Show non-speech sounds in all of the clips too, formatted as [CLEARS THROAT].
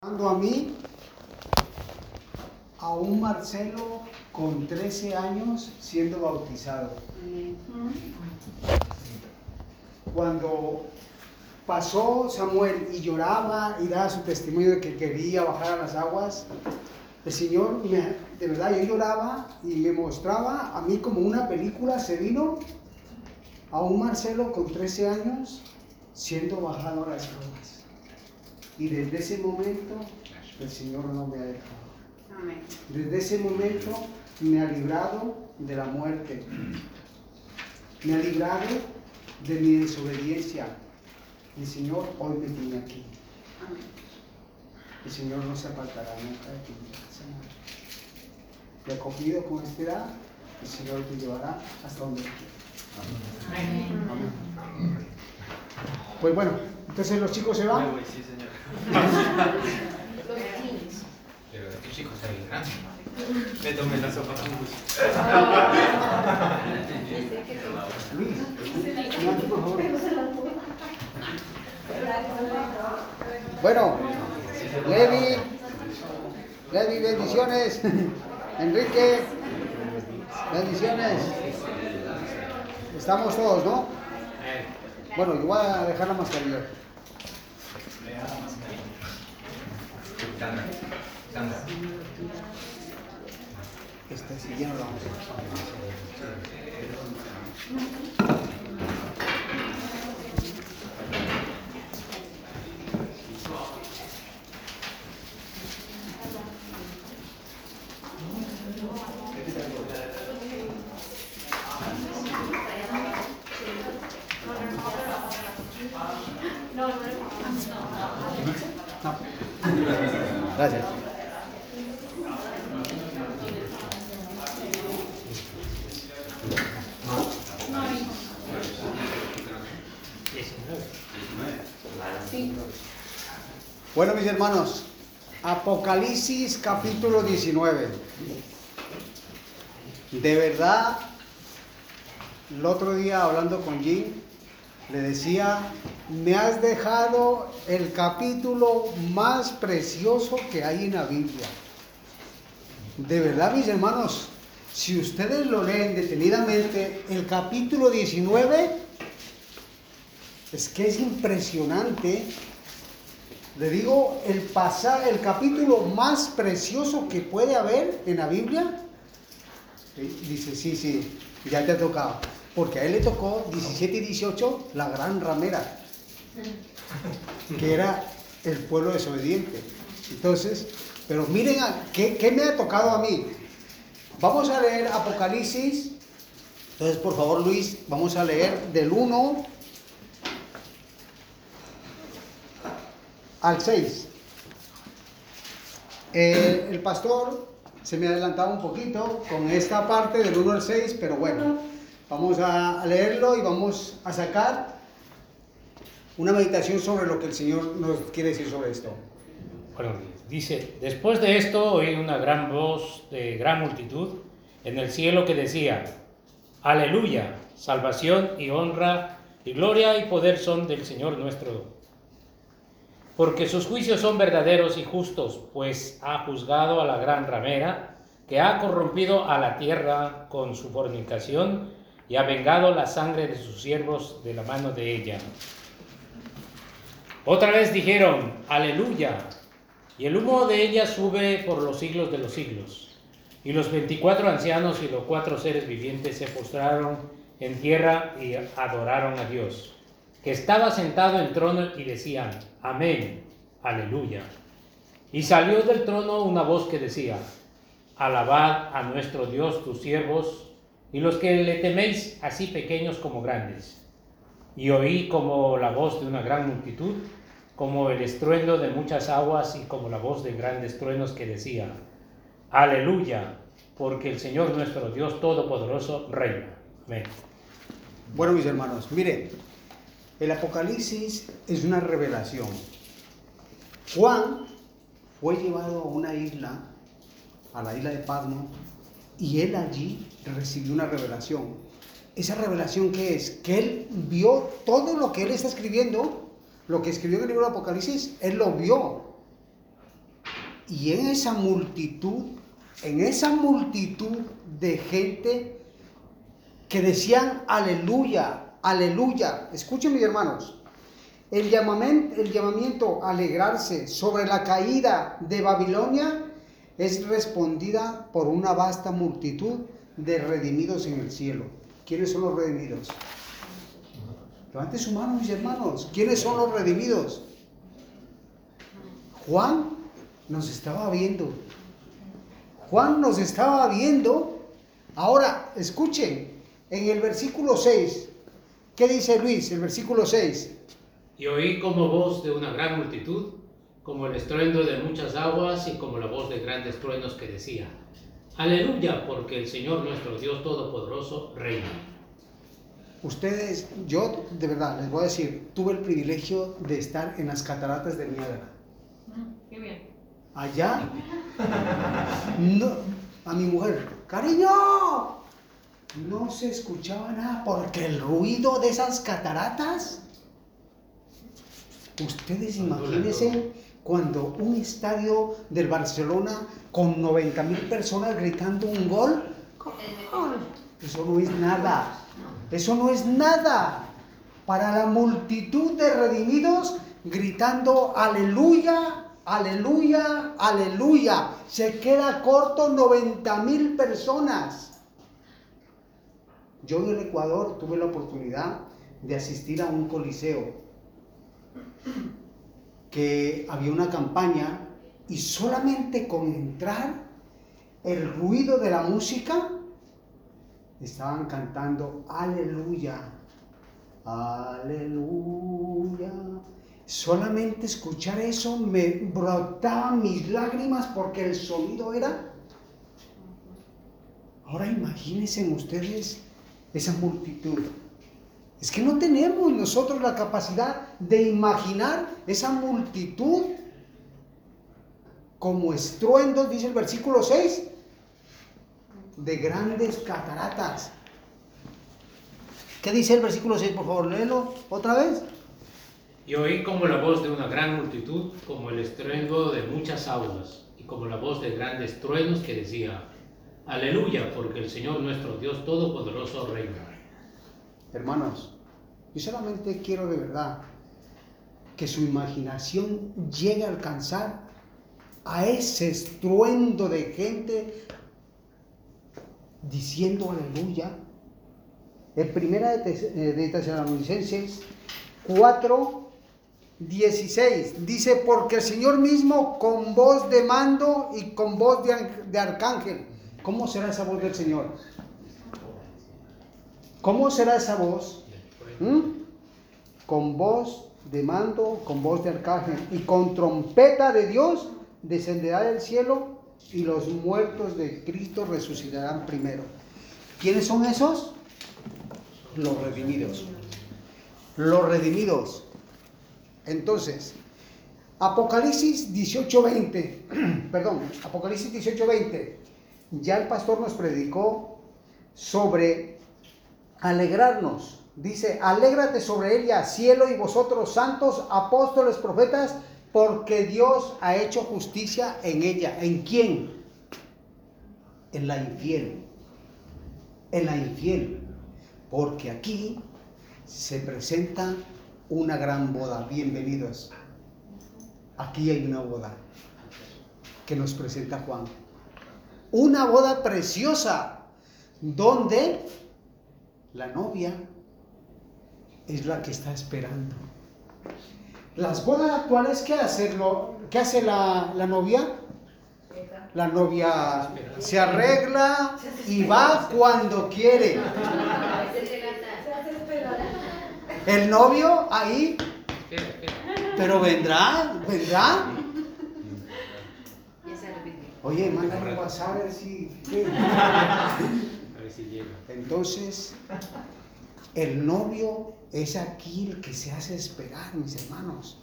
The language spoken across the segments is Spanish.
a mí, a un Marcelo con 13 años siendo bautizado. Cuando pasó Samuel y lloraba y daba su testimonio de que quería bajar a las aguas, el Señor, de verdad, yo lloraba y me mostraba a mí como una película, se vino a un Marcelo con 13 años siendo bajado a las aguas. Y desde ese momento el Señor no me ha dejado. Desde ese momento me ha librado de la muerte. Me ha librado de mi desobediencia. El Señor hoy me tiene aquí. El Señor no se apartará nunca de ti. Te ha cogido con esta edad, el Señor te llevará hasta donde quiera. Amén. Pues bueno, entonces los chicos se van. Sí, señor. Pero tus hijos están bien grandes. Me tomé la sopa con. Bueno, Levi, Levi, bendiciones. Enrique, bendiciones. Estamos todos, ¿no? Bueno, yo voy a dejar la mascarilla. Sandra, Sandra. Este sí, ya no lo vamos No. Bueno, mis hermanos, Apocalipsis capítulo 19. De verdad, el otro día hablando con Jim, le decía, me has dejado el capítulo más precioso que hay en la Biblia. De verdad, mis hermanos, si ustedes lo leen detenidamente, el capítulo 19 es que es impresionante. Le digo, el, pasar, el capítulo más precioso que puede haber en la Biblia. Dice, sí, sí, ya te ha tocado. Porque a él le tocó 17 y 18 la gran ramera, que era el pueblo desobediente. Entonces, pero miren, ¿qué, ¿qué, me ha tocado a mí? Vamos a leer Apocalipsis. Entonces, por favor, Luis, vamos a leer del 1 al 6. Eh, el pastor se me ha adelantado un poquito con esta parte del 1 al 6, pero bueno, vamos a leerlo y vamos a sacar una meditación sobre lo que el Señor nos quiere decir sobre esto. Bueno, dice, después de esto oí una gran voz de gran multitud en el cielo que decía, aleluya, salvación y honra y gloria y poder son del Señor nuestro porque sus juicios son verdaderos y justos, pues ha juzgado a la gran ramera, que ha corrompido a la tierra con su fornicación y ha vengado la sangre de sus siervos de la mano de ella. Otra vez dijeron, aleluya, y el humo de ella sube por los siglos de los siglos. Y los veinticuatro ancianos y los cuatro seres vivientes se postraron en tierra y adoraron a Dios que estaba sentado en trono y decían, amén, aleluya. Y salió del trono una voz que decía, alabad a nuestro Dios tus siervos y los que le teméis así pequeños como grandes. Y oí como la voz de una gran multitud, como el estruendo de muchas aguas y como la voz de grandes truenos que decía, aleluya, porque el Señor nuestro Dios Todopoderoso reina. Amén. Bueno, mis hermanos, miren, el Apocalipsis es una revelación. Juan fue llevado a una isla, a la isla de Patmos, y él allí recibió una revelación. Esa revelación que es que él vio todo lo que él está escribiendo, lo que escribió en el libro de Apocalipsis, él lo vio. Y en esa multitud, en esa multitud de gente que decían aleluya, aleluya. Escuchen mis hermanos, el llamamiento, el llamamiento a alegrarse sobre la caída de Babilonia es respondida por una vasta multitud de redimidos en el cielo. ¿Quiénes son los redimidos? Levante su mano, mis hermanos. ¿Quiénes son los redimidos? Juan nos estaba viendo. Juan nos estaba viendo. Ahora, escuchen, en el versículo 6, ¿qué dice Luis? El versículo 6. Y oí como voz de una gran multitud, como el estruendo de muchas aguas y como la voz de grandes truenos que decía, Aleluya, porque el Señor nuestro Dios Todopoderoso reina. Ustedes, yo de verdad les voy a decir, tuve el privilegio de estar en las cataratas del Niágara. Qué bien. Allá, no, a mi mujer, cariño, no se escuchaba nada porque el ruido de esas cataratas. Ustedes imagínense cuando un estadio del Barcelona con 90 mil personas gritando un gol. Eso no es nada. Eso no es nada. Para la multitud de redimidos gritando aleluya, aleluya, aleluya. Se queda corto 90 mil personas. Yo en el Ecuador tuve la oportunidad de asistir a un coliseo que había una campaña y solamente con entrar el ruido de la música estaban cantando aleluya, aleluya. Solamente escuchar eso me brotaban mis lágrimas porque el sonido era... Ahora imagínense ustedes esa multitud. Es que no tenemos nosotros la capacidad de imaginar esa multitud como estruendos, dice el versículo 6, de grandes cataratas. ¿Qué dice el versículo 6? Por favor, léelo otra vez. Y oí como la voz de una gran multitud, como el estruendo de muchas aguas, y como la voz de grandes truenos que decía, Aleluya, porque el Señor nuestro Dios Todopoderoso reina. Hermanos, yo solamente quiero de verdad que su imaginación llegue a alcanzar a ese estruendo de gente diciendo aleluya. En primera de, eh, Tesalonicenses 4, 16 dice, porque el Señor mismo con voz de mando y con voz de, de arcángel. ¿Cómo será esa voz del Señor? ¿Cómo será esa voz? ¿Mm? Con voz de mando, con voz de arcángel y con trompeta de Dios descenderá del cielo y los muertos de Cristo resucitarán primero. ¿Quiénes son esos? Los redimidos. Los redimidos. Entonces, Apocalipsis 18:20, [CLEARS THROAT] perdón, Apocalipsis 18:20, ya el pastor nos predicó sobre alegrarnos. Dice, alégrate sobre ella, cielo y vosotros santos, apóstoles, profetas, porque Dios ha hecho justicia en ella. ¿En quién? En la infiel. En la infiel. Porque aquí se presenta una gran boda. Bienvenidos. Aquí hay una boda que nos presenta Juan. Una boda preciosa donde la novia es la que está esperando. Las bodas actuales, ¿qué, hacerlo? ¿Qué hace la, la novia? La novia se arregla y va cuando quiere. El novio ahí, pero vendrá, vendrá. Oye, mándale un WhatsApp a ver si. A ver si llega. Entonces, el novio es aquí el que se hace esperar, mis hermanos.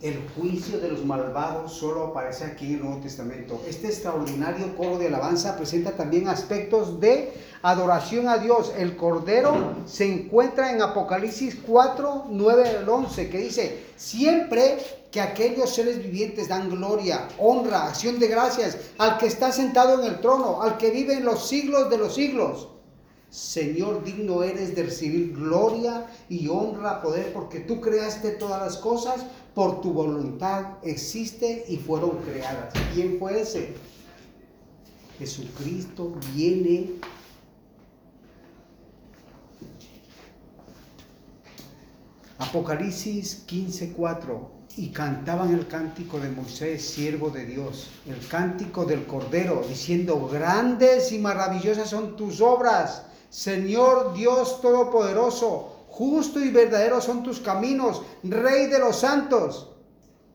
El juicio de los malvados solo aparece aquí en el Nuevo Testamento. Este extraordinario coro de alabanza presenta también aspectos de adoración a Dios. El Cordero se encuentra en Apocalipsis 4, 9 al 11, que dice, siempre que aquellos seres vivientes dan gloria, honra, acción de gracias al que está sentado en el trono, al que vive en los siglos de los siglos. Señor, digno eres de recibir gloria y honra, poder, porque tú creaste todas las cosas, por tu voluntad existe y fueron creadas. ¿Quién fue ese? Jesucristo viene Apocalipsis 15:4 y cantaban el cántico de Moisés, siervo de Dios, el cántico del Cordero, diciendo, grandes y maravillosas son tus obras, Señor Dios Todopoderoso, justo y verdadero son tus caminos, Rey de los santos.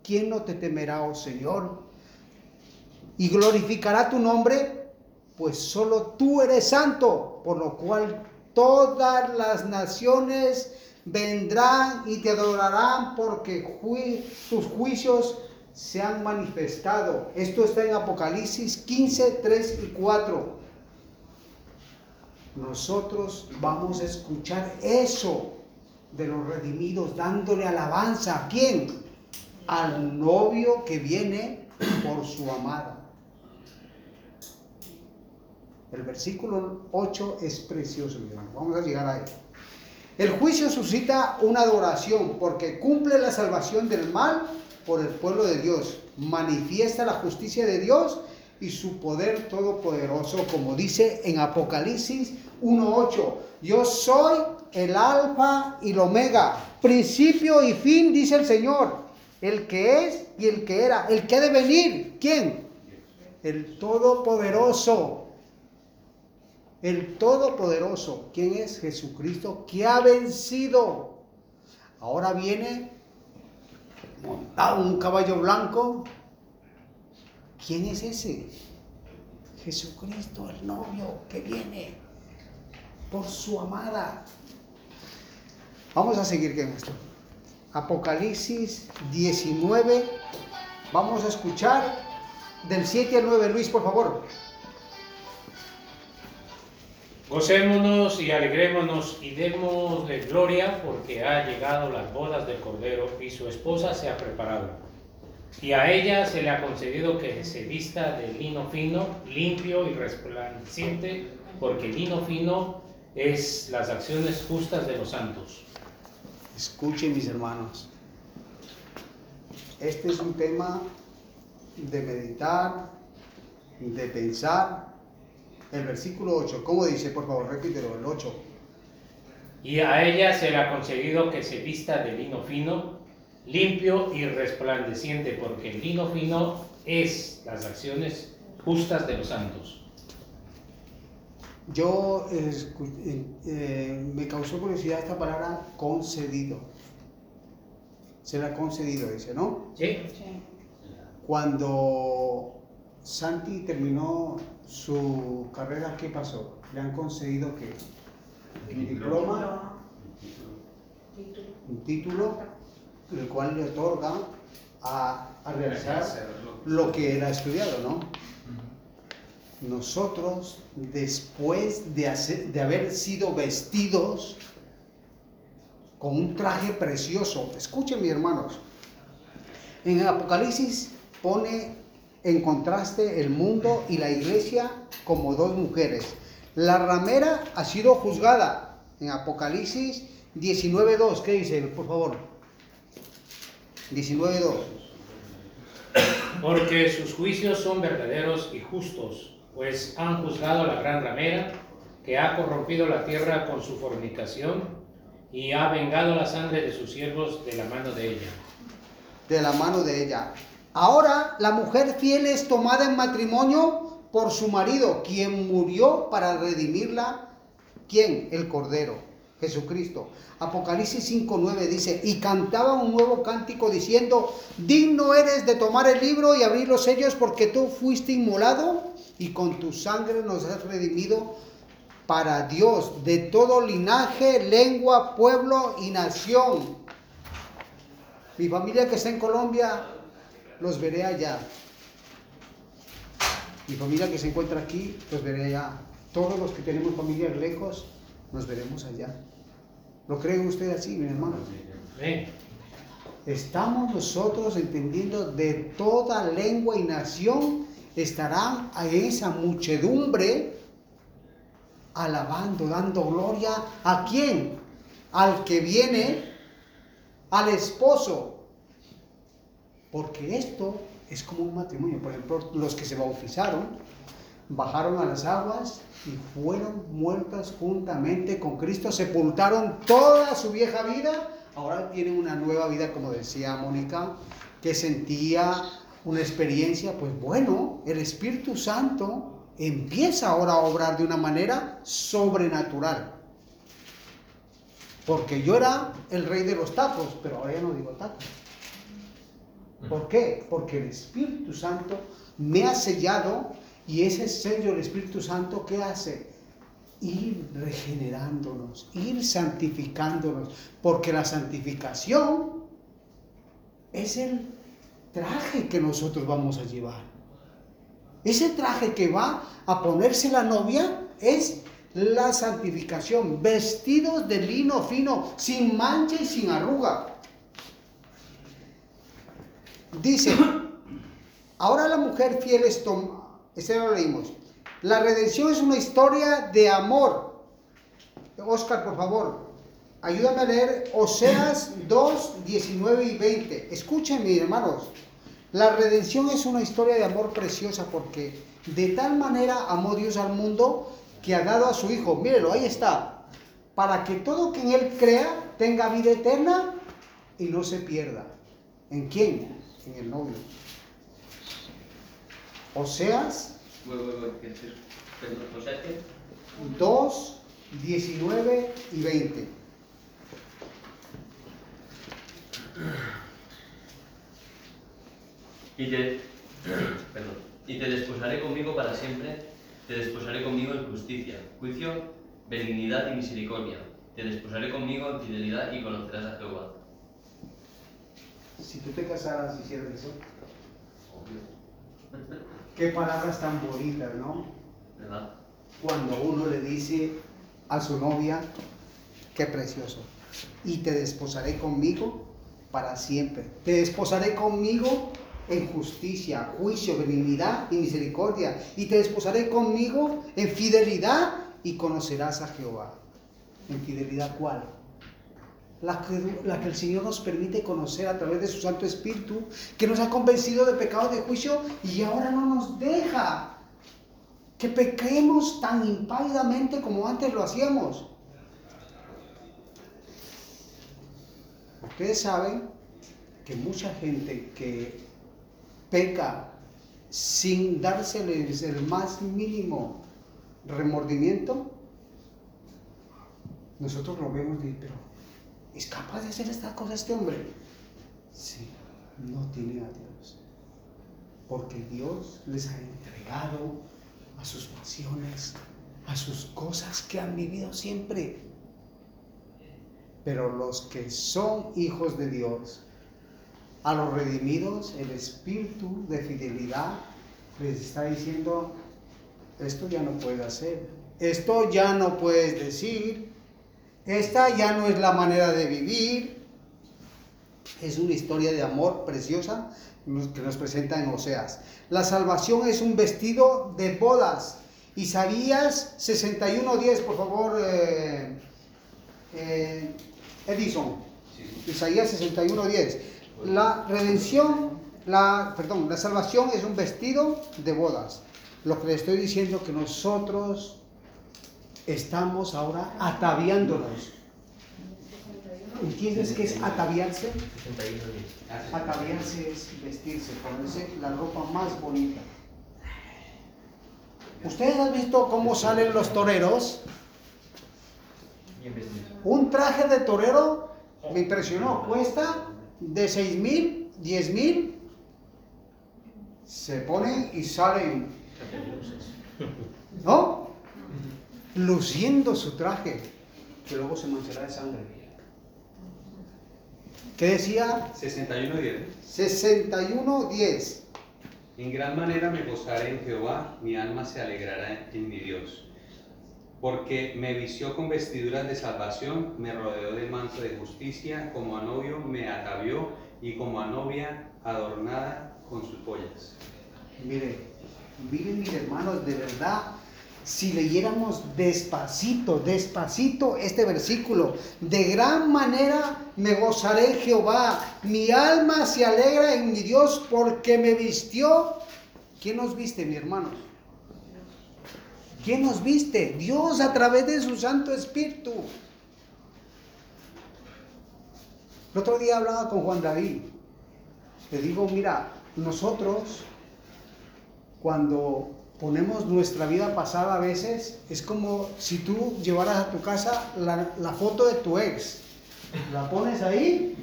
¿Quién no te temerá, oh Señor? Y glorificará tu nombre, pues solo tú eres santo, por lo cual todas las naciones vendrán y te adorarán porque tus juicios se han manifestado. Esto está en Apocalipsis 15, 3 y 4. Nosotros vamos a escuchar eso de los redimidos dándole alabanza. ¿A quién? Al novio que viene por su amada. El versículo 8 es precioso, mi hermano. Vamos a llegar a él. El juicio suscita una adoración porque cumple la salvación del mal por el pueblo de Dios, manifiesta la justicia de Dios y su poder todopoderoso, como dice en Apocalipsis 1.8. Yo soy el alfa y el omega, principio y fin, dice el Señor, el que es y el que era, el que ha de venir. ¿Quién? El todopoderoso el Todopoderoso. ¿Quién es Jesucristo? Que ha vencido. Ahora viene montado un caballo blanco. ¿Quién es ese? Jesucristo, el novio que viene por su amada. Vamos a seguir con esto. Apocalipsis 19. Vamos a escuchar del 7 al 9. Luis, por favor. Gocémonos y alegrémonos y demos de gloria porque ha llegado las bodas del Cordero y su esposa se ha preparado. Y a ella se le ha concedido que se vista de lino fino, limpio y resplandeciente, porque lino fino es las acciones justas de los santos. Escuchen mis hermanos, este es un tema de meditar, de pensar, el versículo 8. ¿Cómo dice? Por favor, repítelo, el 8. Y a ella se le ha concedido que se vista de lino fino, limpio y resplandeciente, porque el lino fino es las acciones justas de los santos. Yo eh, eh, me causó curiosidad esta palabra concedido. Se le ha concedido, dice, ¿no? Sí. Cuando Santi terminó su carrera, ¿qué pasó? ¿Le han concedido qué? Un diploma, un título, el cual le otorga a, realizar lo que él ha estudiado, ¿no? Nosotros, después de, haber sido vestidos con un traje precioso, escuchen mis hermanos, en Apocalipsis pone en contraste el mundo y la iglesia como dos mujeres. La ramera ha sido juzgada en Apocalipsis 19.2. ¿Qué dice, por favor? 19.2. Porque sus juicios son verdaderos y justos, pues han juzgado a la gran ramera, que ha corrompido la tierra con su fornicación y ha vengado la sangre de sus siervos de la mano de ella. De la mano de ella. Ahora la mujer fiel es tomada en matrimonio por su marido, quien murió para redimirla. ¿Quién? El Cordero, Jesucristo. Apocalipsis 5.9 dice, y cantaba un nuevo cántico diciendo, digno eres de tomar el libro y abrir los sellos porque tú fuiste inmolado y con tu sangre nos has redimido para Dios de todo linaje, lengua, pueblo y nación Mi familia que está en Colombia, los veré allá. Mi familia que se encuentra aquí, los veré allá. Todos los que tenemos familias lejos, nos veremos allá. ¿Lo cree usted así, mi hermano? Estamos nosotros entendiendo de toda lengua y nación estarán a esa muchedumbre alabando, dando gloria a quién? Al que viene, al esposo. Porque esto es como un matrimonio. Por ejemplo, los que se bautizaron bajaron a las aguas y fueron muertas juntamente con Cristo, sepultaron toda su vieja vida, ahora tienen una nueva vida, como decía Mónica, que sentía una experiencia, pues bueno, el Espíritu Santo empieza ahora a obrar de una manera sobrenatural. Porque yo era el rey de los tacos, pero ahora ya no digo tacos. ¿Por qué? Porque el Espíritu Santo me ha sellado y ese sello del Espíritu Santo, ¿qué hace? Ir regenerándonos, ir santificándonos, porque la santificación es el traje que nosotros vamos a llevar. Ese traje que va a ponerse la novia es la santificación, vestidos de lino fino, sin mancha y sin arruga. Dice, [CLEARS THROAT] ahora la mujer fiel es tom este lo leímos. La redención es una historia de amor. Oscar, por favor, ayúdame a leer Oseas 2, 19 y 20. Escuchen, hermanos. La redención es una historia de amor preciosa porque de tal manera amó Dios al mundo que ha dado a su Hijo. Mírelo, ahí está. Para que todo quien Él crea tenga vida eterna y no se pierda. ¿En quién? En el novio. Oseas 2, 19 y 20. Y te, [COUGHS] perdón, y te desposaré conmigo para siempre, te desposaré conmigo en justicia, juicio, benignidad y misericordia. Te desposaré conmigo en fidelidad y conocerás a Jehová. Si tú te casaras, hicieras eso. Qué palabras tan bonitas, ¿no? ¿Verdad? Cuando uno le dice a su novia, qué precioso. Y te desposaré conmigo para siempre. Te desposaré conmigo en justicia, juicio, benignidad y misericordia. Y te desposaré conmigo en fidelidad y conocerás a Jehová. ¿En fidelidad cuál? La que, la que, el Señor nos permite conocer a través de su Santo Espíritu, que nos ha convencido de pecado de juicio y ahora no nos deja que pequemos tan impávidamente como antes lo hacíamos. Ustedes saben que mucha gente que peca sin dárseles el más mínimo remordimiento, nosotros lo vemos y pero ¿Es capaz de hacer esta cosa este hombre? Sí, no tiene a Dios. Porque Dios les ha entregado a sus pasiones, a sus cosas que han vivido siempre. Pero los que son hijos de Dios, a los redimidos, el espíritu de fidelidad les está diciendo, esto ya no puedes hacer, esto ya no puedes decir, esta ya no es la manera de vivir, es una historia de amor preciosa que nos presenta en Oseas. La salvación es un vestido de bodas. Isaías 61.10, por favor, eh, eh, Edison. Isaías 61.10. La redención, la, perdón, la salvación es un vestido de bodas. Lo que le estoy diciendo que nosotros estamos ahora ataviándonos. ¿Entiendes qué es ataviarse? Ataviarse es vestirse, ponerse la ropa más bonita. ¿Ustedes han visto cómo salen los toreros? Un traje de torero me impresionó, cuesta de 6 mil, 10 mil. Se ponen y salen. ¿No? luciendo su traje, que luego se manchará de sangre. ¿Qué decía? 61.10. 61.10. En gran manera me gozaré en Jehová, mi alma se alegrará en mi Dios. Porque me vistió con vestiduras de salvación, me rodeó de manto de justicia, como a novio me atavió y como a novia adornada con sus joyas. Mire, miren mis hermanos, de verdad, si leyéramos despacito, despacito este versículo, de gran manera me gozaré Jehová, mi alma se alegra en mi Dios porque me vistió. ¿Quién nos viste, mi hermanos? ¿Quién nos viste? Dios a través de su Santo Espíritu. El otro día hablaba con Juan David. Le digo, mira, nosotros cuando ponemos nuestra vida pasada a veces, es como si tú llevaras a tu casa la, la foto de tu ex. La pones ahí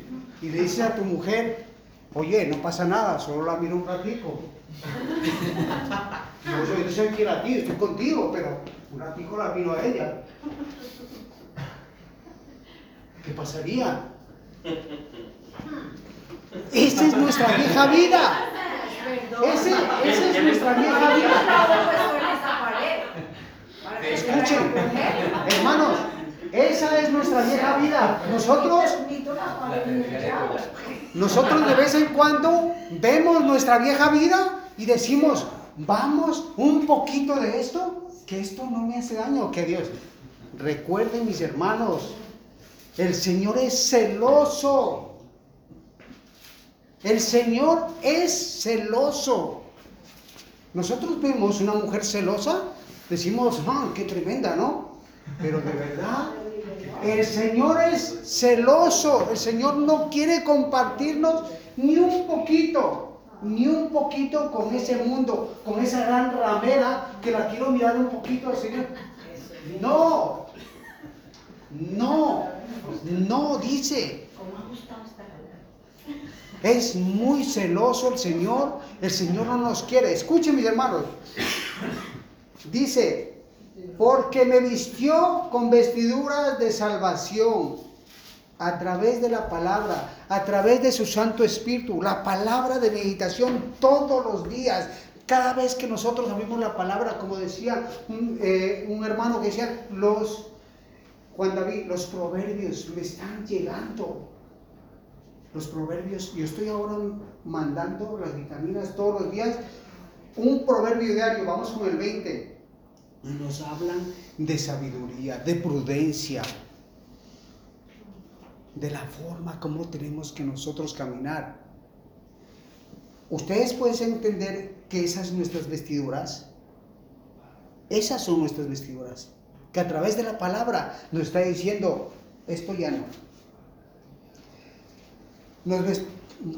y le dices a tu mujer, oye, no pasa nada, solo la miro un ratico. Yo soy, yo soy fiel a ti, estoy contigo, pero un ratico la miro a ella. ¿Qué pasaría? Esa es nuestra vieja vida. Esa es nuestra vieja vida. Escuchen, hermanos, esa es nuestra vieja vida. Nosotros, nosotros de vez en cuando vemos nuestra vieja vida y decimos, vamos un poquito de esto, que esto no me hace daño, que Dios. Recuerden mis hermanos, el Señor es celoso. El Señor es celoso. Nosotros vemos una mujer celosa, decimos, ah, qué tremenda, ¿no? Pero de verdad, el Señor es celoso. El Señor no quiere compartirnos ni un poquito, ni un poquito con ese mundo, con esa gran ramera que la quiero mirar un poquito al Señor. No, no, no, dice. Es muy celoso el Señor. El Señor no nos quiere. Escuchen mis hermanos. Dice, porque me vistió con vestiduras de salvación a través de la palabra, a través de su Santo Espíritu, la palabra de meditación todos los días. Cada vez que nosotros abrimos la palabra, como decía un, eh, hermano que decía, los, Juan David, los proverbios me están llegando los proverbios. Yo estoy ahora mandando las vitaminas todos los días. Un proverbio diario, vamos con el 20. Y nos hablan de sabiduría, de prudencia, de la forma como tenemos que nosotros caminar. Ustedes pueden entender que esas nuestras vestiduras. Esas son nuestras vestiduras. Que a través de la palabra nos está diciendo, esto ya no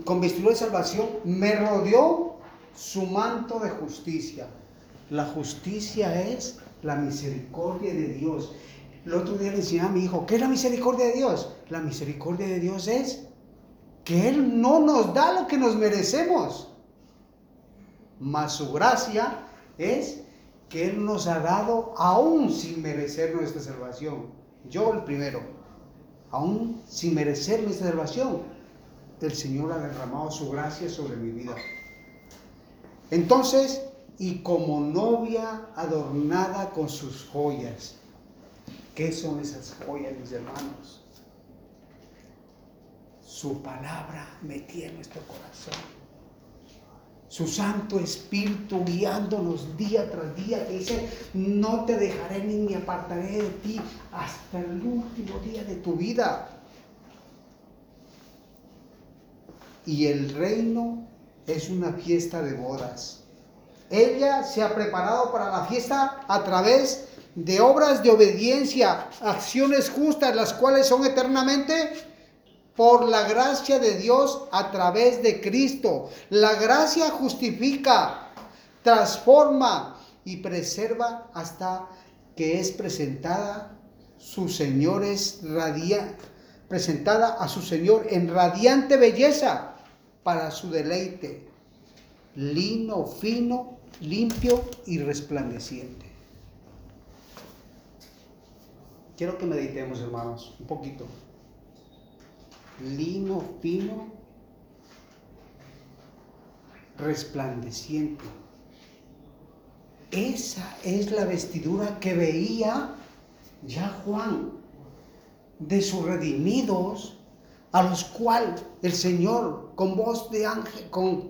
con vestidura de salvación, me rodeó su manto de justicia. La justicia es la misericordia de Dios. El otro día le enseñaba a mi hijo, ¿qué es la misericordia de Dios? La misericordia de Dios es que Él no nos da lo que nos merecemos. Mas su gracia es que Él nos ha dado aún sin merecer nuestra salvación. Yo el primero, aún sin merecer nuestra salvación, el Señor ha derramado su gracia sobre mi vida. Entonces, y como novia adornada con sus joyas. ¿Qué son esas joyas, mis hermanos? Su palabra metida en nuestro corazón. Su Santo Espíritu guiándonos día tras día, que dice, no te dejaré ni me apartaré de ti hasta el último día de tu vida. y el reino es una fiesta de bodas. Ella se ha preparado para la fiesta a través de obras de obediencia, acciones justas, las cuales son eternamente por la gracia de Dios a través de Cristo. La gracia justifica, transforma y preserva hasta que es presentada sus señores presentada a su Señor en radiante belleza para su deleite, lino fino, limpio y resplandeciente. Quiero que meditemos, hermanos, un poquito. lino fino, resplandeciente. Esa es la vestidura que veía ya Juan de sus redimidos, a los cuales el Señor con voz de ángel, con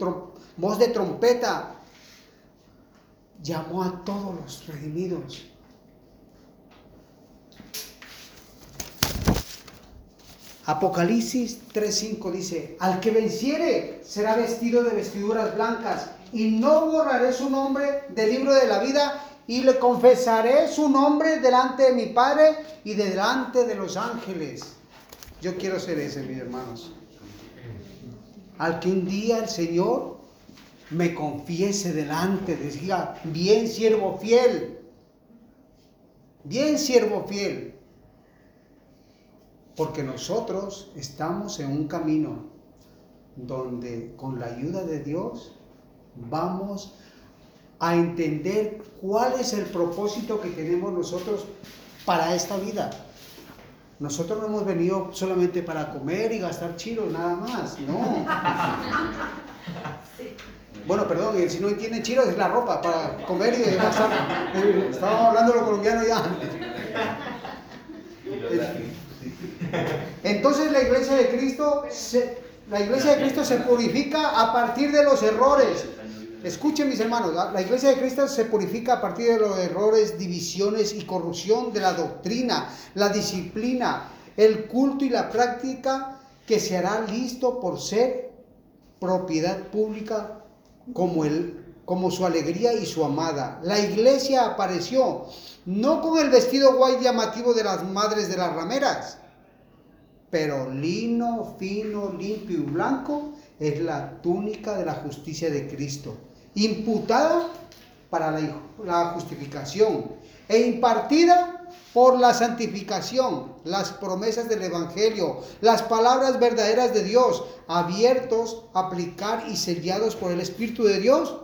voz de trompeta, llamó a todos los redimidos. Apocalipsis 3:5 dice, al que venciere será vestido de vestiduras blancas y no borraré su nombre del libro de la vida y le confesaré su nombre delante de mi Padre y delante de los ángeles. Yo quiero ser ese, mis hermanos. Al que un día el Señor me confiese delante, decía, bien siervo fiel, bien siervo fiel, porque nosotros estamos en un camino donde con la ayuda de Dios vamos a entender cuál es el propósito que tenemos nosotros para esta vida. Nosotros no hemos venido solamente para comer y gastar chiros, nada más, no. [LAUGHS] Bueno, perdón, si no tiene chiros es la ropa para comer y gastar. Estábamos hablando de lo colombiano ya. Entonces la iglesia de Cristo se, la iglesia de Cristo se purifica a partir de los errores. Escuchen mis hermanos, la, iglesia de Cristo se purifica a partir de los errores, divisiones y corrupción de la doctrina, la disciplina, el culto y la práctica que se hará listo por ser propiedad pública como, el, como su alegría y su amada. La iglesia apareció no con el vestido guay llamativo de las madres de las rameras, pero lino, fino, limpio y blanco es la túnica de la justicia de Cristo, imputada para la, justificación e impartida por la santificación, las promesas del Evangelio, las palabras verdaderas de Dios, abiertos aplicar y sellados por el Espíritu de Dios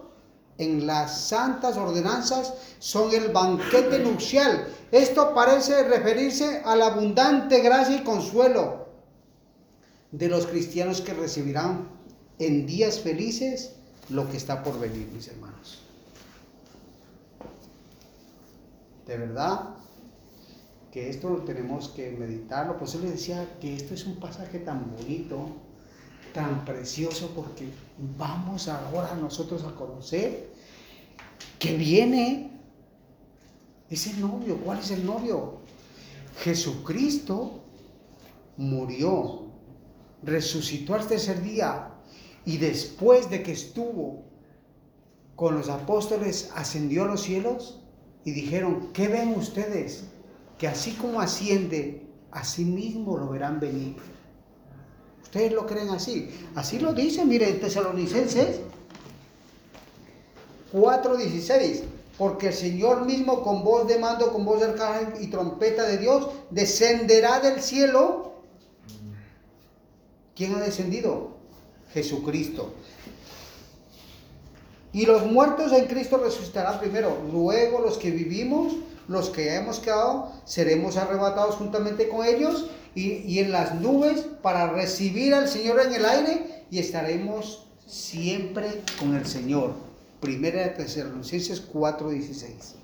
en las santas ordenanzas son el banquete nupcial. Esto parece referirse a la abundante gracia y consuelo de los cristianos que recibirán en días felices lo que está por venir, mis hermanos. De verdad que esto lo tenemos que meditarlo. Por eso les decía que esto es un pasaje tan bonito, tan precioso, porque vamos ahora nosotros a conocer que viene ese novio. ¿Cuál es el novio? Jesucristo murió, resucitó al tercer día y después de que estuvo con los apóstoles ascendió a los cielos y dijeron, ¿qué ven ustedes? Que así como asciende, así mismo lo verán venir. ¿Ustedes lo creen así? Así lo dice, miren, Tesalonicenses 4:16. Porque el Señor mismo con voz de mando, con voz de arcángel y trompeta de Dios, descenderá del cielo. ¿Quién ha descendido? Jesucristo. Y los muertos en Cristo resucitarán primero. Luego los que vivimos, los que hemos quedado, seremos arrebatados juntamente con ellos y, en las nubes para recibir al Señor en el aire y estaremos siempre con el Señor. Primera de Tesalonicenses 4:16.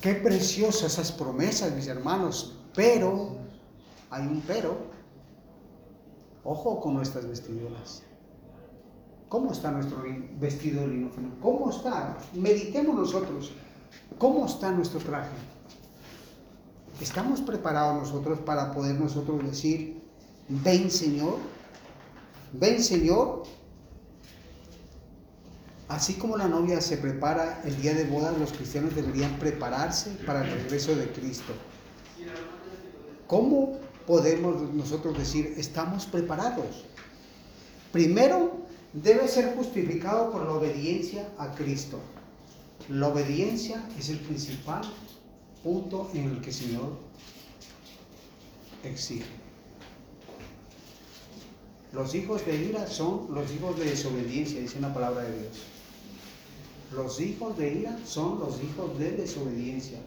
Qué preciosas esas promesas, mis hermanos. Pero, hay un pero. Ojo con nuestras vestiduras. ¿Cómo está nuestro vestido lino ¿Cómo está? Meditemos nosotros. ¿Cómo está nuestro traje? ¿Estamos preparados nosotros para poder nosotros decir, ven Señor? Ven Señor, Así como la novia se prepara el día de boda, los cristianos deberían prepararse para el regreso de Cristo. ¿Cómo podemos nosotros decir estamos preparados? Primero, debe ser justificado por la obediencia a Cristo. La obediencia es el principal punto en el que el Señor exige. Los hijos de ira son los hijos de desobediencia, dice la palabra de Dios. Los hijos de ira son los hijos de desobediencia.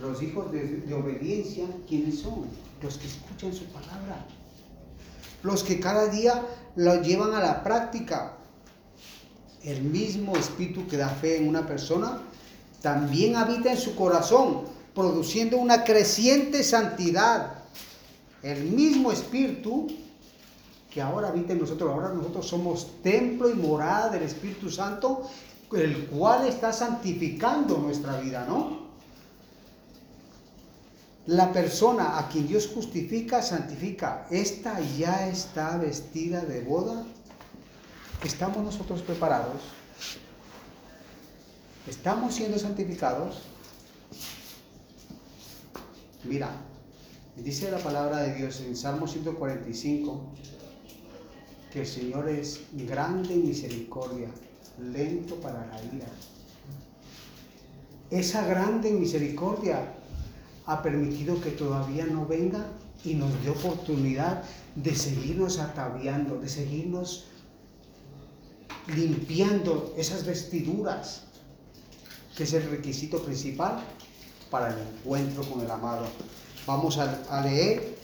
Los hijos de, de obediencia, ¿quiénes son? Los que escuchan su palabra. Los que cada día lo llevan a la práctica. El mismo espíritu que da fe en una persona también habita en su corazón, produciendo una creciente santidad. El mismo espíritu que ahora habita en nosotros, ahora nosotros somos templo y morada del Espíritu Santo, el cual está santificando nuestra vida, ¿no? La persona a quien Dios justifica, santifica. Esta ya está vestida de boda. ¿Estamos nosotros preparados? ¿Estamos siendo santificados? Mira, dice la palabra de Dios en Salmo 145 que el Señor es grande en misericordia, lento para la ira. Esa grande misericordia ha permitido que todavía no venga y nos dé oportunidad de seguirnos ataviando, de seguirnos limpiando esas vestiduras, que es el requisito principal para el encuentro con el amado. Vamos a, leer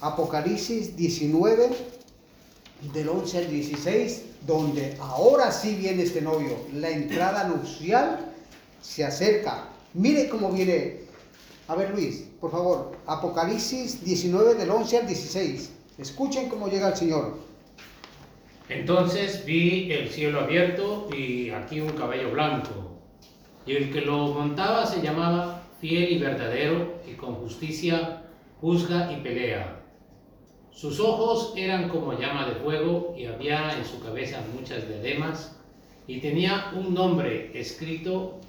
Apocalipsis 19, del 11 al 16, donde ahora sí viene este novio. La entrada nupcial se acerca. Mire cómo viene. A ver Luis, por favor, Apocalipsis 19 del 11 al 16. Escuchen cómo llega el Señor. Entonces vi el cielo abierto y aquí un caballo blanco. Y el que lo montaba se llamaba fiel y verdadero y con justicia juzga y pelea. Sus ojos eran como llama de fuego y había en su cabeza muchas diademas y tenía un nombre escrito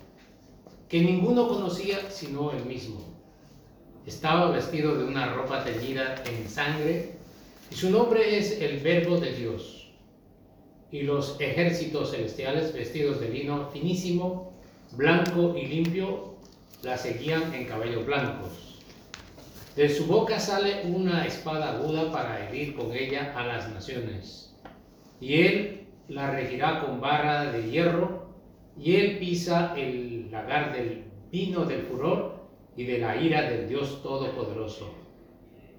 que ninguno conocía sino él mismo. Estaba vestido de una ropa teñida en sangre y su nombre es el Verbo de Dios. Y los ejércitos celestiales vestidos de lino finísimo, blanco y limpio, la seguían en caballos blancos. De su boca sale una espada aguda para herir con ella a las naciones. Y él la regirá con barra de hierro, y él pisa el lagar del vino del furor y de la ira del Dios Todopoderoso.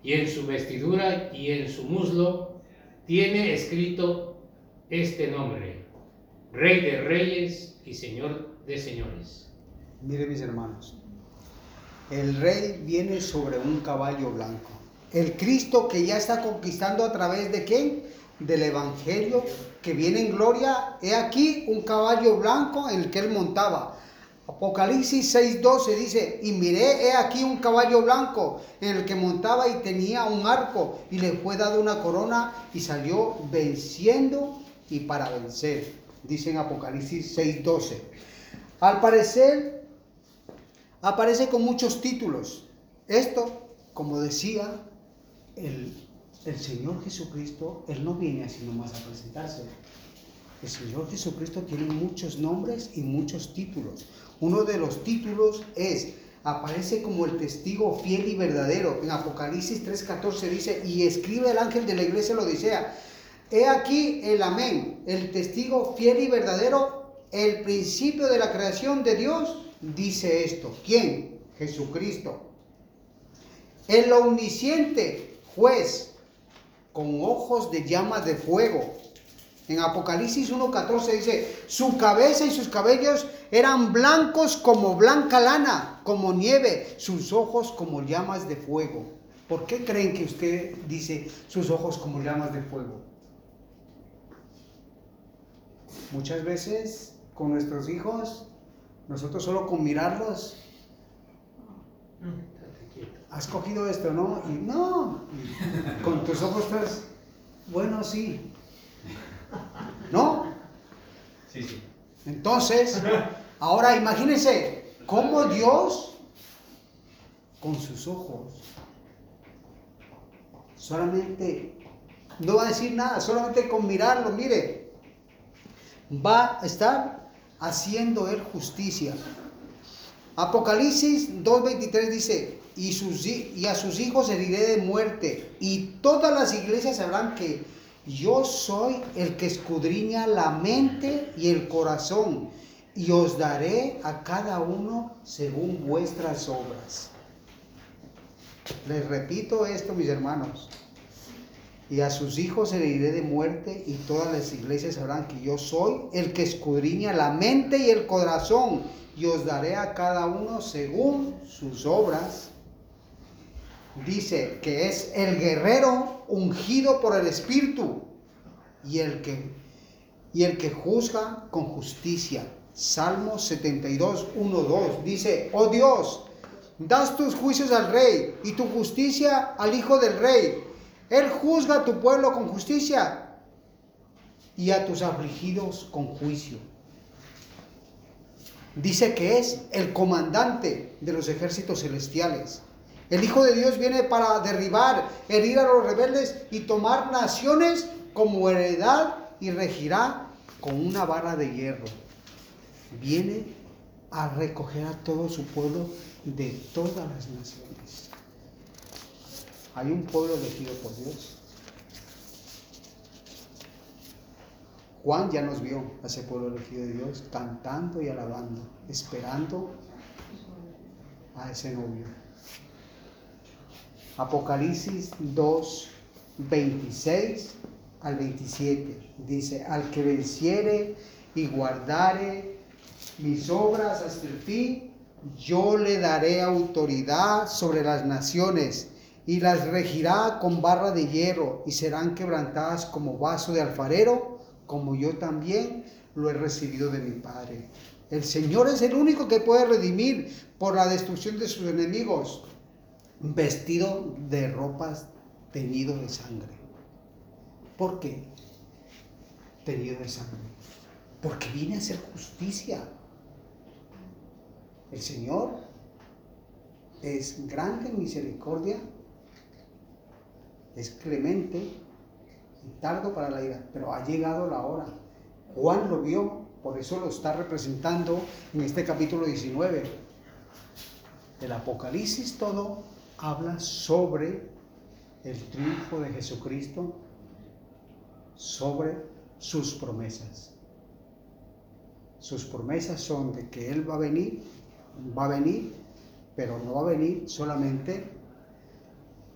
Y en su vestidura y en su muslo tiene escrito este nombre, Rey de Reyes y Señor de Señores. Mire mis hermanos, el rey viene sobre un caballo blanco. El Cristo que ya está conquistando a través de quién? Del Evangelio que viene en gloria. He aquí un caballo blanco en el que él montaba. Apocalipsis 6:12 dice, y miré, he aquí un caballo blanco en el que montaba y tenía un arco y le fue dado una corona y salió venciendo y para vencer. Dice en Apocalipsis 6:12. Al parecer, aparece con muchos títulos. Esto, como decía, el, el Señor Jesucristo, Él no viene así nomás a presentarse. El Señor Jesucristo tiene muchos nombres y muchos títulos. Uno de los títulos es, aparece como el testigo fiel y verdadero. En Apocalipsis 3:14 dice, y escribe el ángel de la iglesia lo Odisea, he aquí el amén, el testigo fiel y verdadero, el principio de la creación de Dios, dice esto. ¿Quién? Jesucristo. El omnisciente juez, con ojos de llamas de fuego. En Apocalipsis 1.14 dice, su cabeza y sus cabellos eran blancos como blanca lana, como nieve, sus ojos como llamas de fuego. ¿Por qué creen que usted dice sus ojos como llamas de fuego? Muchas veces con nuestros hijos, nosotros solo con mirarlos, has cogido esto, ¿no? Y no, con tus ojos estás, bueno, sí. ¿No? Sí, sí. Entonces, ahora imagínense cómo Dios, con sus ojos, solamente, no va a decir nada, solamente con mirarlo, mire, va a estar haciendo él justicia. Apocalipsis 2.23 dice, y, sus, y a sus hijos heriré de muerte, y todas las iglesias sabrán que yo soy el que escudriña la mente y el corazón, y os daré a cada uno según vuestras obras. Les repito esto, mis hermanos. Y a sus hijos heriré de muerte y todas las iglesias sabrán que yo soy el que escudriña la mente y el corazón y os daré a cada uno según sus obras. Dice que es el guerrero ungido por el Espíritu y el que, y el que juzga con justicia. Salmo 72, 1, 2. Dice, oh Dios, das tus juicios al rey y tu justicia al hijo del rey. Él juzga a tu pueblo con justicia y a tus afligidos con juicio. Dice que es el comandante de los ejércitos celestiales. El Hijo de Dios viene para derribar, herir a los rebeldes y tomar naciones como heredad y regirá con una vara de hierro. Viene a recoger a todo su pueblo de todas las naciones. Hay un pueblo elegido por Dios. Juan ya nos vio a ese pueblo elegido de Dios cantando y alabando, esperando a ese novio. Apocalipsis 2, 26 al 27 dice, al que venciere y guardare mis obras hasta el fin, yo le daré autoridad sobre las naciones y las regirá con barra de hierro y serán quebrantadas como vaso de alfarero como yo también lo he recibido de mi Padre. El Señor es el único que puede redimir por la destrucción de sus enemigos, vestido de ropas teñido de sangre. ¿Por qué? Teñido de sangre. Porque viene a hacer justicia. El Señor es grande en misericordia, es clemente tardo para la ira, pero ha llegado la hora. Juan lo vio, por eso lo está representando en este capítulo 19. El Apocalipsis todo habla sobre el triunfo de Jesucristo, sobre sus promesas. Sus promesas son de que Él va a venir, va a venir, pero no va a venir solamente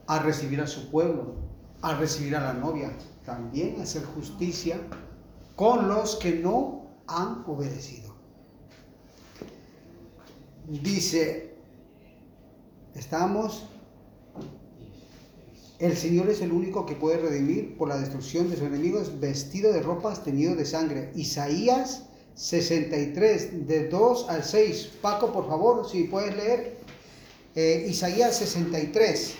a recibir a su pueblo, a recibir a la novia, también hacer justicia con los que no han obedecido. Dice, estamos, el Señor es el único que puede redimir por la destrucción de sus enemigos vestido de ropas tenido de sangre. Isaías 63, de 2 al 6. Paco, por favor, si puedes leer. Eh, Isaías 63.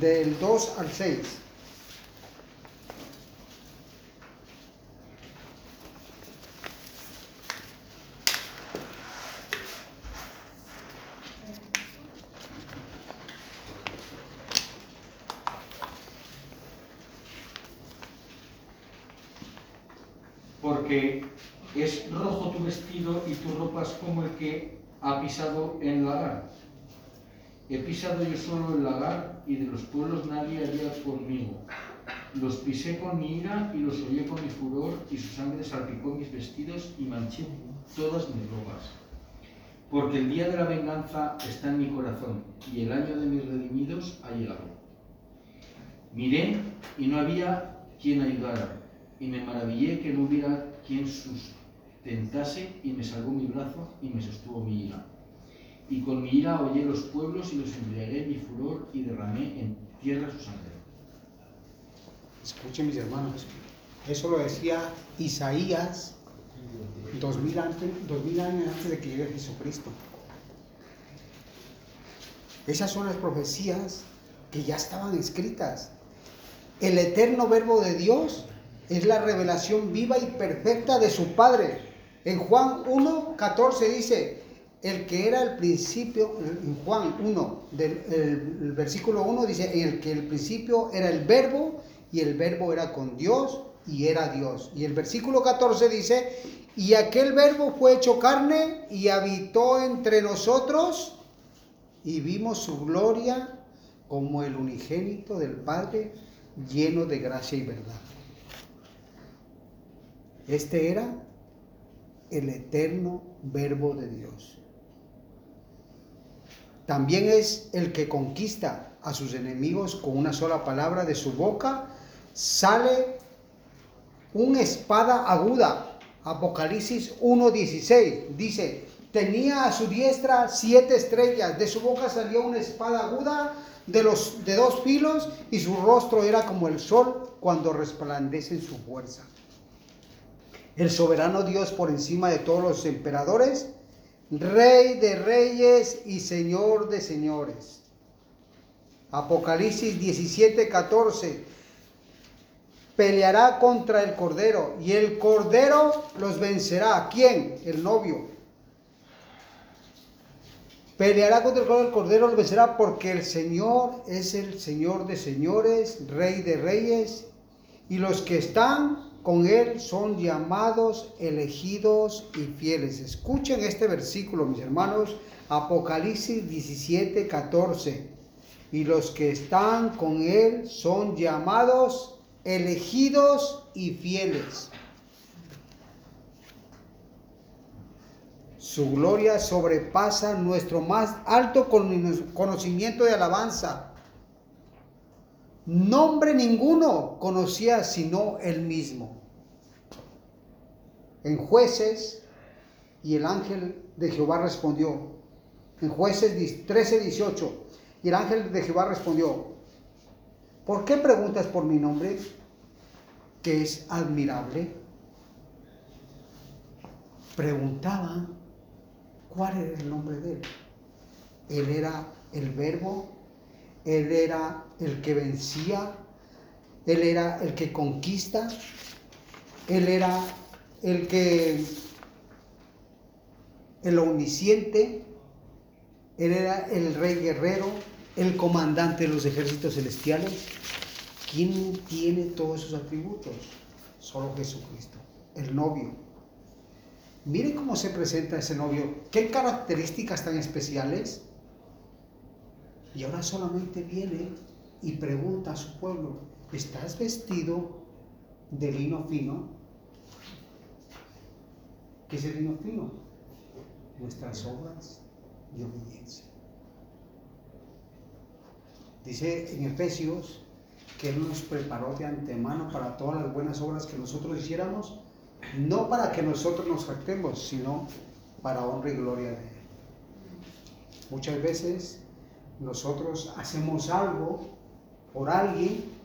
del 2 al 6. Porque es rojo tu vestido como el que ha pisado en lagar. He pisado yo solo el lagar y de los pueblos nadie haría conmigo. Los pisé con mi ira y los hollé con mi furor y su sangre salpicó mis vestidos y manché todas mis ropas. Porque el día de la venganza está en mi corazón y el año de mis redimidos ha llegado. Miré y no había quien ayudara y me maravillé que no hubiera quien sustentase y me salvó mi brazo y me sostuvo mi ira y con mi ira hollé los pueblos y los embriagué mi furor y derramé en tierra su sangre. Escuchen mis hermanos, eso lo decía Isaías dos mil, años antes de que llegue Jesucristo. Esas son las profecías que ya estaban escritas. El eterno verbo de Dios es la revelación viva y perfecta de su Padre. En Juan 1, 14 dice, el que era el principio, en Juan 1, del el, versículo 1 dice, en el que el principio era el verbo y el verbo era con Dios y era Dios. Y el versículo 14 dice, y aquel verbo fue hecho carne y habitó entre nosotros y vimos su gloria como el unigénito del Padre lleno de gracia y verdad. Este era el eterno verbo de Dios. También es el que conquista a sus enemigos con una sola palabra de su boca. Sale una espada aguda. Apocalipsis 1.16 dice, tenía a su diestra siete estrellas, de su boca salió una espada aguda de, los, de dos filos y su rostro era como el sol cuando resplandece en su fuerza. El soberano Dios por encima de todos los emperadores, rey de reyes y señor de señores. Apocalipsis 17, 14 peleará contra el cordero y el cordero los vencerá. ¿Quién? El novio. Peleará contra el cordero, el cordero los vencerá porque el Señor es el Señor de señores, Rey de reyes y los que están con él son llamados, elegidos y fieles. Escuchen este versículo, mis hermanos, Apocalipsis 17, 14. Y los que están con él son llamados, elegidos y fieles. Su gloria sobrepasa nuestro más alto conocimiento de alabanza. Nombre ninguno conocía sino él mismo. En jueces, y el ángel de Jehová respondió, en jueces 13, 18, y el ángel de Jehová respondió, ¿por qué preguntas por mi nombre? que es admirable, preguntaba cuál era el nombre de él. Él era el verbo, él era el que vencía, él era el que conquista, él era el que, el omnisciente, él era el rey guerrero, el comandante de los ejércitos celestiales. ¿Quién tiene todos esos atributos? Solo Jesucristo, el novio. Miren cómo se presenta ese novio. ¿Qué características tan especiales? Y ahora solamente viene y pregunta a su pueblo, ¿estás vestido de lino fino? ¿Qué es el lino fino? Nuestras obras de obediencia. Dice en Efesios que Él nos preparó de antemano para todas las buenas obras que nosotros hiciéramos, no para que nosotros nos jactemos, sino para honra y gloria de Él. Muchas veces nosotros hacemos algo por alguien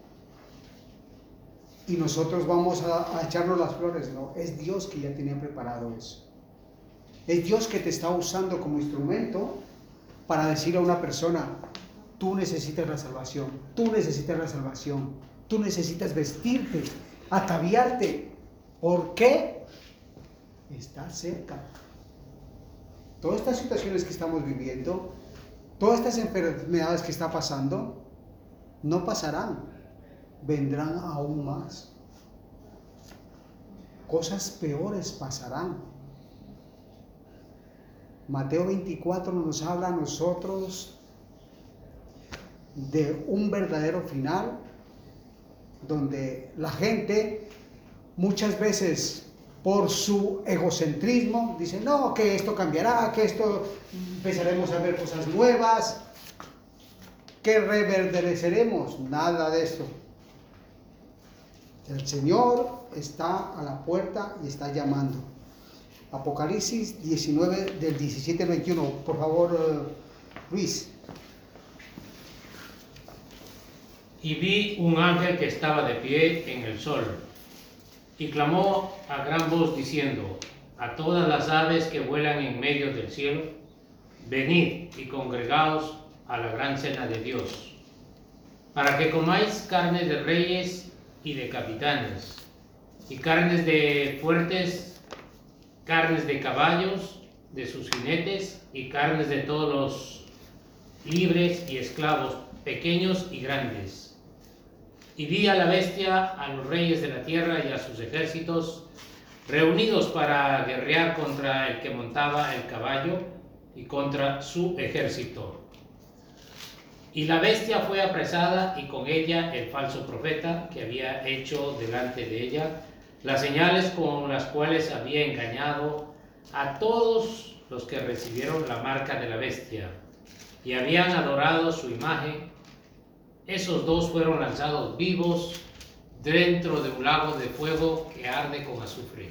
y nosotros vamos a, echarnos las flores. No, es Dios que ya tenía preparado eso. Es Dios que te está usando como instrumento para decir a una persona, Tú necesitas la salvación, tú necesitas la salvación, tú necesitas vestirte, ataviarte. ¿Por qué? Está cerca. Todas estas situaciones que estamos viviendo, todas estas enfermedades que está pasando, no pasarán, vendrán aún más. Cosas peores pasarán. Mateo 24 nos habla a nosotros de un verdadero final, donde la gente muchas veces por su egocentrismo dice, no, que esto cambiará, que esto empezaremos a ver cosas nuevas, que reverdeceremos, nada de esto. El Señor está a la puerta y está llamando. Apocalipsis 19 del 17 al 21. Por favor, eh, Luis. y vi un ángel que estaba de pie en el sol, y clamó a gran voz diciendo, a todas las aves que vuelan en medio del cielo, venid y congregaos a la gran cena de Dios, para que comáis carne de reyes y de capitanes, y carnes de fuertes, carnes de caballos, de sus jinetes, y carnes de todos los libres y esclavos, pequeños y grandes y vi a la bestia, a los reyes de la tierra y a sus ejércitos, reunidos para guerrear contra el que montaba el caballo y contra su ejército. Y la bestia fue apresada y con ella el falso profeta que había hecho delante de ella las señales con las cuales había engañado a todos los que recibieron la marca de la bestia y habían adorado su imagen, esos dos fueron lanzados vivos dentro de un lago de fuego que arde con azufre.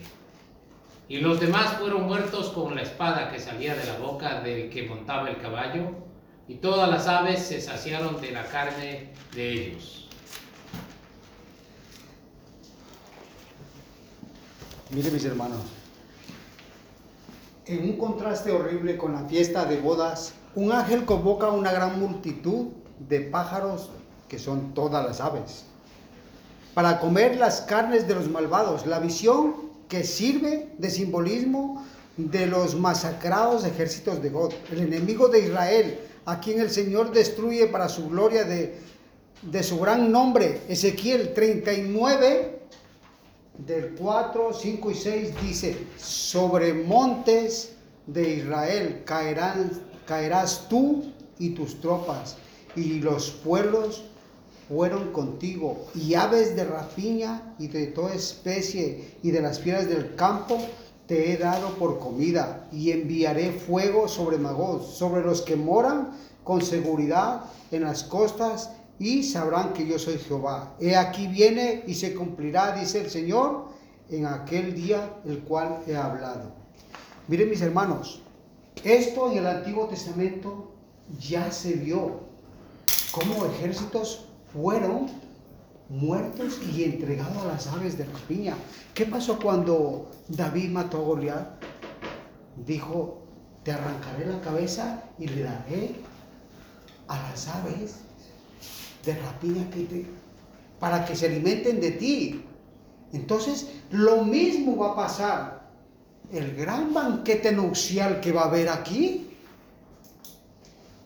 Y los demás fueron muertos con la espada que salía de la boca del que montaba el caballo, y todas las aves se saciaron de la carne de ellos. Mire mis hermanos, en un contraste horrible con la fiesta de bodas, un ángel convoca a una gran multitud de pájaros que son todas las aves, para comer las carnes de los malvados. La visión que sirve de simbolismo de los masacrados ejércitos de God, el enemigo de Israel, a quien el Señor destruye para su gloria de, su gran nombre. Ezequiel 39, del 4, 5 y 6 dice, sobre montes de Israel caerás tú y tus tropas, y los pueblos fueron contigo, y aves de rapiña y de toda especie, y de las fieras del campo te he dado por comida, y enviaré fuego sobre Magos, sobre los que moran con seguridad en las costas, y sabrán que yo soy Jehová. He aquí viene y se cumplirá, dice el Señor, en aquel día el cual he hablado. Miren mis hermanos, esto en el Antiguo Testamento ya se vio, como ejércitos fueron muertos y entregados a las aves de rapiña. ¿Qué pasó cuando David mató a Goliat? Dijo, te arrancaré la cabeza y le daré a las aves de rapiña para que se alimenten de ti. Entonces, lo mismo va a pasar. El gran banquete nupcial que va a haber aquí.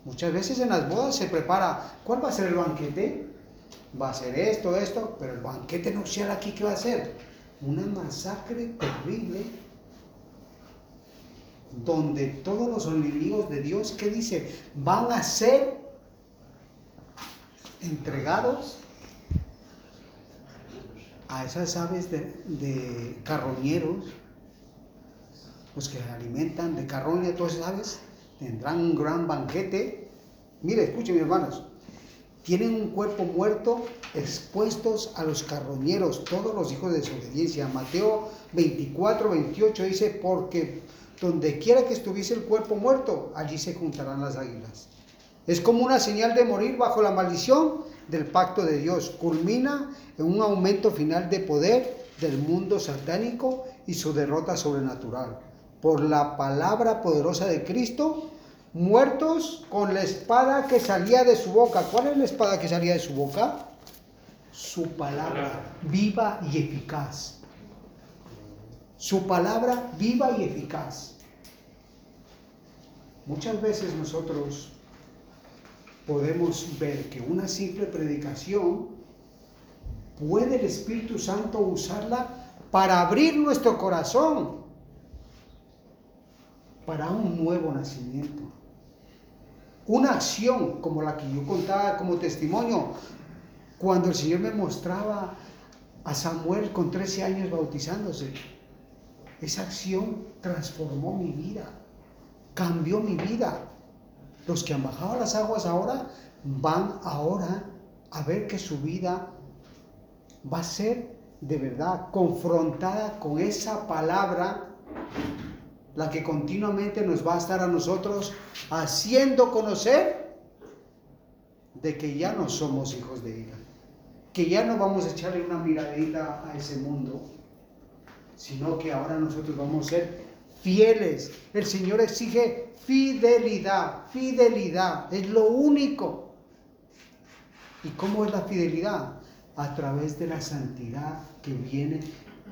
Muchas veces en las bodas se prepara, ¿cuál va a ser el banquete? Va a ser esto, esto, pero el banquete nupcial aquí, ¿qué va a ser? Una masacre terrible donde todos los enemigos de Dios, ¿qué dice? Van a ser entregados a esas aves de, carroñeros, los que alimentan de carroña, todas esas aves, tendrán un gran banquete. Mire, escuchen hermanos, tienen un cuerpo muerto expuestos a los carroñeros, todos los hijos de desobediencia. Mateo 24, 28 dice, porque donde quiera que estuviese el cuerpo muerto, allí se juntarán las águilas. Es como una señal de morir bajo la maldición del pacto de Dios. Culmina en un aumento final de poder del mundo satánico y su derrota sobrenatural. Por la palabra poderosa de Cristo, muertos con la espada que salía de su boca. ¿Cuál es la espada que salía de su boca? Su palabra viva y eficaz. Su palabra viva y eficaz. Muchas veces nosotros podemos ver que una simple predicación puede el Espíritu Santo usarla para abrir nuestro corazón para un nuevo nacimiento. Una acción como la que yo contaba como testimonio, cuando el Señor me mostraba a Samuel con 13 años bautizándose. Esa acción transformó mi vida, cambió mi vida. Los que han bajado las aguas ahora van ahora a ver que su vida va a ser de verdad confrontada con esa palabra, la que continuamente nos va a estar a nosotros haciendo conocer de que ya no somos hijos de ira, que ya no vamos a echarle una miradita a ese mundo, sino que ahora nosotros vamos a ser fieles. El Señor exige fidelidad, fidelidad, es lo único. ¿Y cómo es la fidelidad? A través de la santidad que viene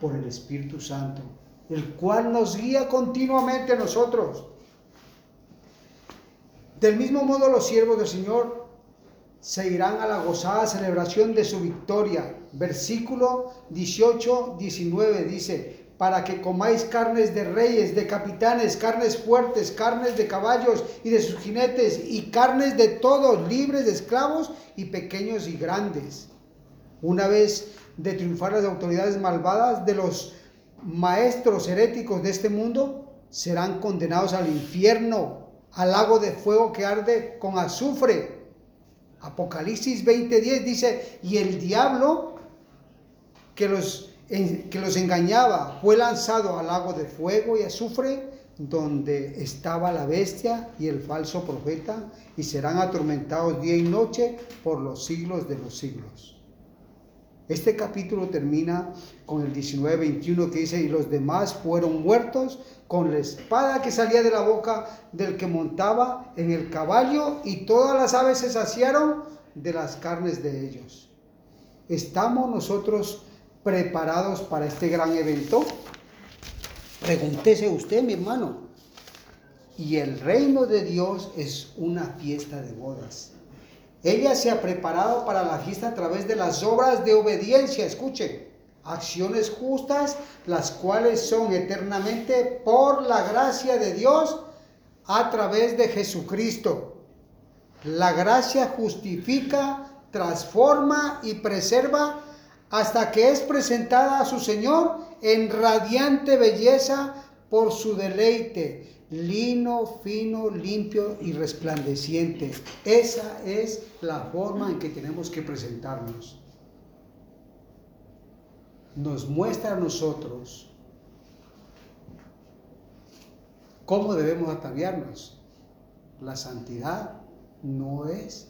por el Espíritu Santo, el cual nos guía continuamente a nosotros. Del mismo modo los siervos del Señor se irán a la gozada celebración de su victoria. Versículo 18, 19 dice, para que comáis carnes de reyes, de capitanes, carnes fuertes, carnes de caballos y de sus jinetes, y carnes de todos, libres de esclavos y pequeños y grandes. Una vez de triunfar las autoridades malvadas de los maestros heréticos de este mundo, serán condenados al infierno, al lago de fuego que arde con azufre. Apocalipsis 20:10 dice, y el diablo que los, que los engañaba fue lanzado al lago de fuego y azufre donde estaba la bestia y el falso profeta, y serán atormentados día y noche por los siglos de los siglos. Este capítulo termina con el 19-21 que dice, y los demás fueron muertos con la espada que salía de la boca del que montaba en el caballo, y todas las aves se saciaron de las carnes de ellos. ¿Estamos nosotros preparados para este gran evento? Pregúntese usted, mi hermano. Y el reino de Dios es una fiesta de bodas. Ella se ha preparado para la fiesta a través de las obras de obediencia. Escuchen, acciones justas, las cuales son eternamente por la gracia de Dios a través de Jesucristo. La gracia justifica, transforma y preserva hasta que es presentada a su Señor en radiante belleza por su deleite, lino, fino, limpio y resplandeciente. Esa es la forma en que tenemos que presentarnos. Nos muestra a nosotros cómo debemos ataviarnos. La santidad no es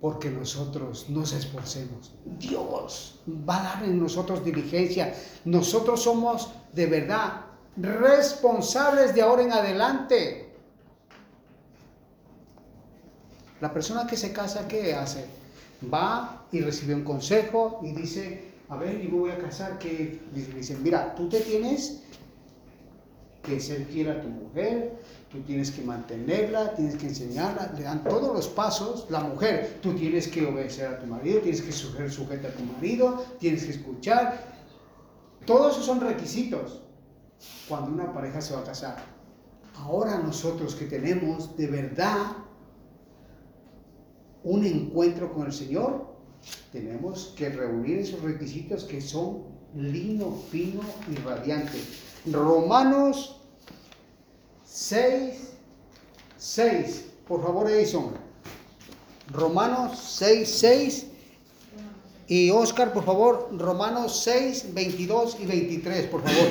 porque nosotros nos esforcemos. Dios va a dar en nosotros diligencia. Nosotros somos de verdad responsables de ahora en adelante. La persona que se casa, ¿qué hace? Va y recibe un consejo y dice, a ver, y me voy a casar, que dice, mira, tú te tienes que ser fiel a tu mujer, tú tienes que mantenerla, tienes que enseñarla, le dan todos los pasos. La mujer, tú tienes que obedecer a tu marido, tienes que ser sujeta a tu marido, tienes que escuchar. Todos esos son requisitos cuando una pareja se va a casar. Ahora nosotros que tenemos de verdad un encuentro con el Señor, tenemos que reunir esos requisitos que son lino, fino y radiante. Romanos 6, 6. Por favor, Edison. Romanos 6, 6. Y Oscar, por favor, Romanos 6, 22 y 23, por favor.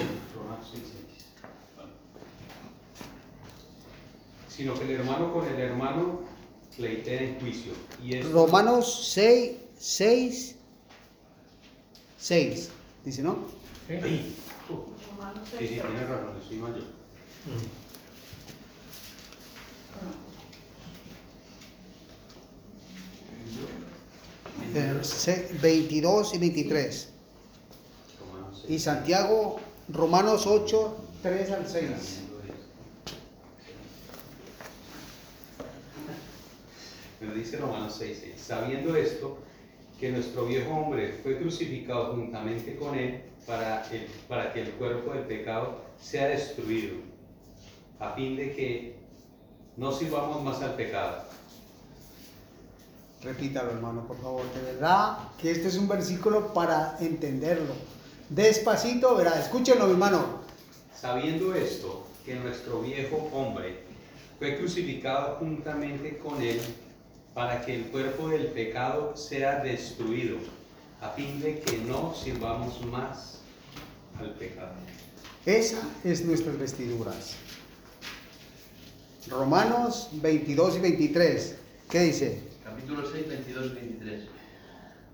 Romanos 6, 6. Sino que el hermano con el hermano pleitea en juicio. Y esto- Romanos 6, 6, 6. Dice, ¿no? Sí, sí, tienes razón, estoy mal yo. Eh, se- 22 y 23. Romanos Y 6. Santiago, Romanos 8, 3 al 6. [LAUGHS] Pero dice Romanos 6, 6, sabiendo esto, que nuestro viejo hombre fue crucificado juntamente con él para, el- para que el cuerpo del pecado sea destruido, a fin de que no sirvamos más al pecado. Repítalo, hermano, por favor. De verdad que este es un versículo para entenderlo. Despacito, verá, escúchenlo, mi hermano. Sabiendo esto, que nuestro viejo hombre fue crucificado juntamente con él para que el cuerpo del pecado sea destruido, a fin de que no sirvamos más al pecado. Esa es nuestras vestiduras. Romanos 22 y 23. ¿Qué dice? Capítulo 6, 22 y 23.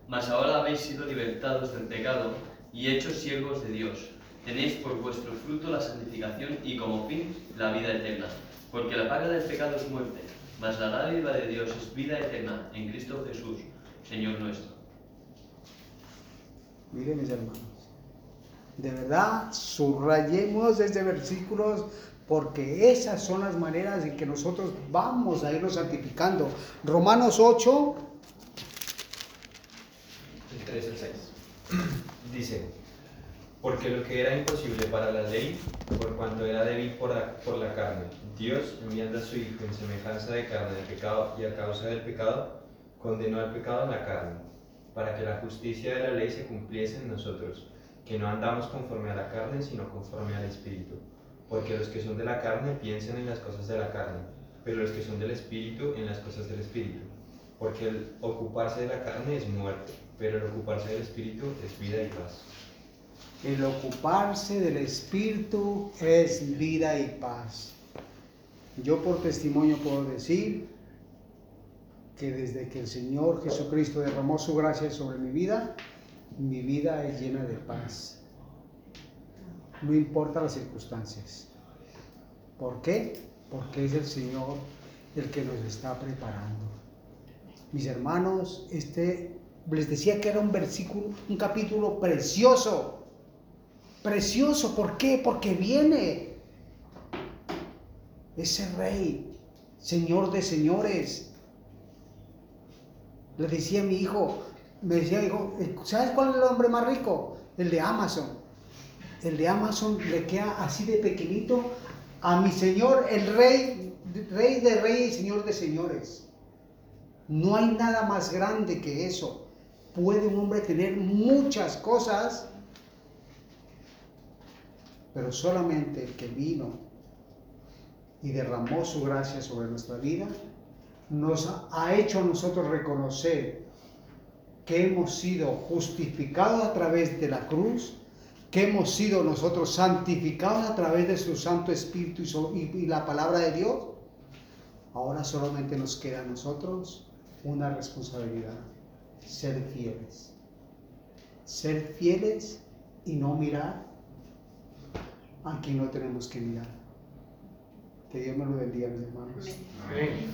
Mas ahora habéis sido libertados del pecado y hechos siervos de Dios. Tenéis por vuestro fruto la santificación y como fin la vida eterna. Porque la paga del pecado es muerte, mas la dádiva de Dios es vida eterna en Cristo Jesús, Señor nuestro. Miren mis hermanos. De verdad, subrayemos este versículo porque esas son las maneras en que nosotros vamos a irnos santificando. Romanos 8, El 3 al 6. [CLEARS THROAT] Dice, porque lo que era imposible para la ley, por cuanto era débil por la, carne, Dios, enviando a su Hijo en semejanza de carne de pecado y a causa del pecado, condenó al pecado en la carne, para que la justicia de la ley se cumpliese en nosotros, que no andamos conforme a la carne, sino conforme al Espíritu. Porque los que son de la carne piensan en las cosas de la carne, pero los que son del Espíritu en las cosas del Espíritu. Porque el ocuparse de la carne es muerte, pero el ocuparse del Espíritu es vida y paz. El ocuparse del Espíritu es vida y paz. Yo por testimonio puedo decir que desde que el Señor Jesucristo derramó su gracia sobre mi vida, mi vida es llena de paz. No importa las circunstancias. ¿Por qué? Porque es el Señor el que nos está preparando. Mis hermanos, este les decía que era un versículo, un capítulo precioso. Precioso, ¿por qué? Porque viene ese rey, señor de señores. Le decía a mi hijo, me decía, hijo, ¿sabes cuál es el hombre más rico? El de Amazon. El de Amazon le queda así de pequeñito a mi señor, el rey, rey de reyes señor de señores. No hay nada más grande que eso. Puede un hombre tener muchas cosas, pero solamente el que vino y derramó su gracia sobre nuestra vida, nos ha hecho a nosotros reconocer que hemos sido justificados a través de la cruz, que hemos sido nosotros santificados a través de su Santo Espíritu y, y la palabra de Dios. Ahora solamente nos queda a nosotros una responsabilidad, ser fieles. Ser fieles y no mirar a quien no tenemos que mirar. Que Dios me lo bendiga, mis hermanos. Amén.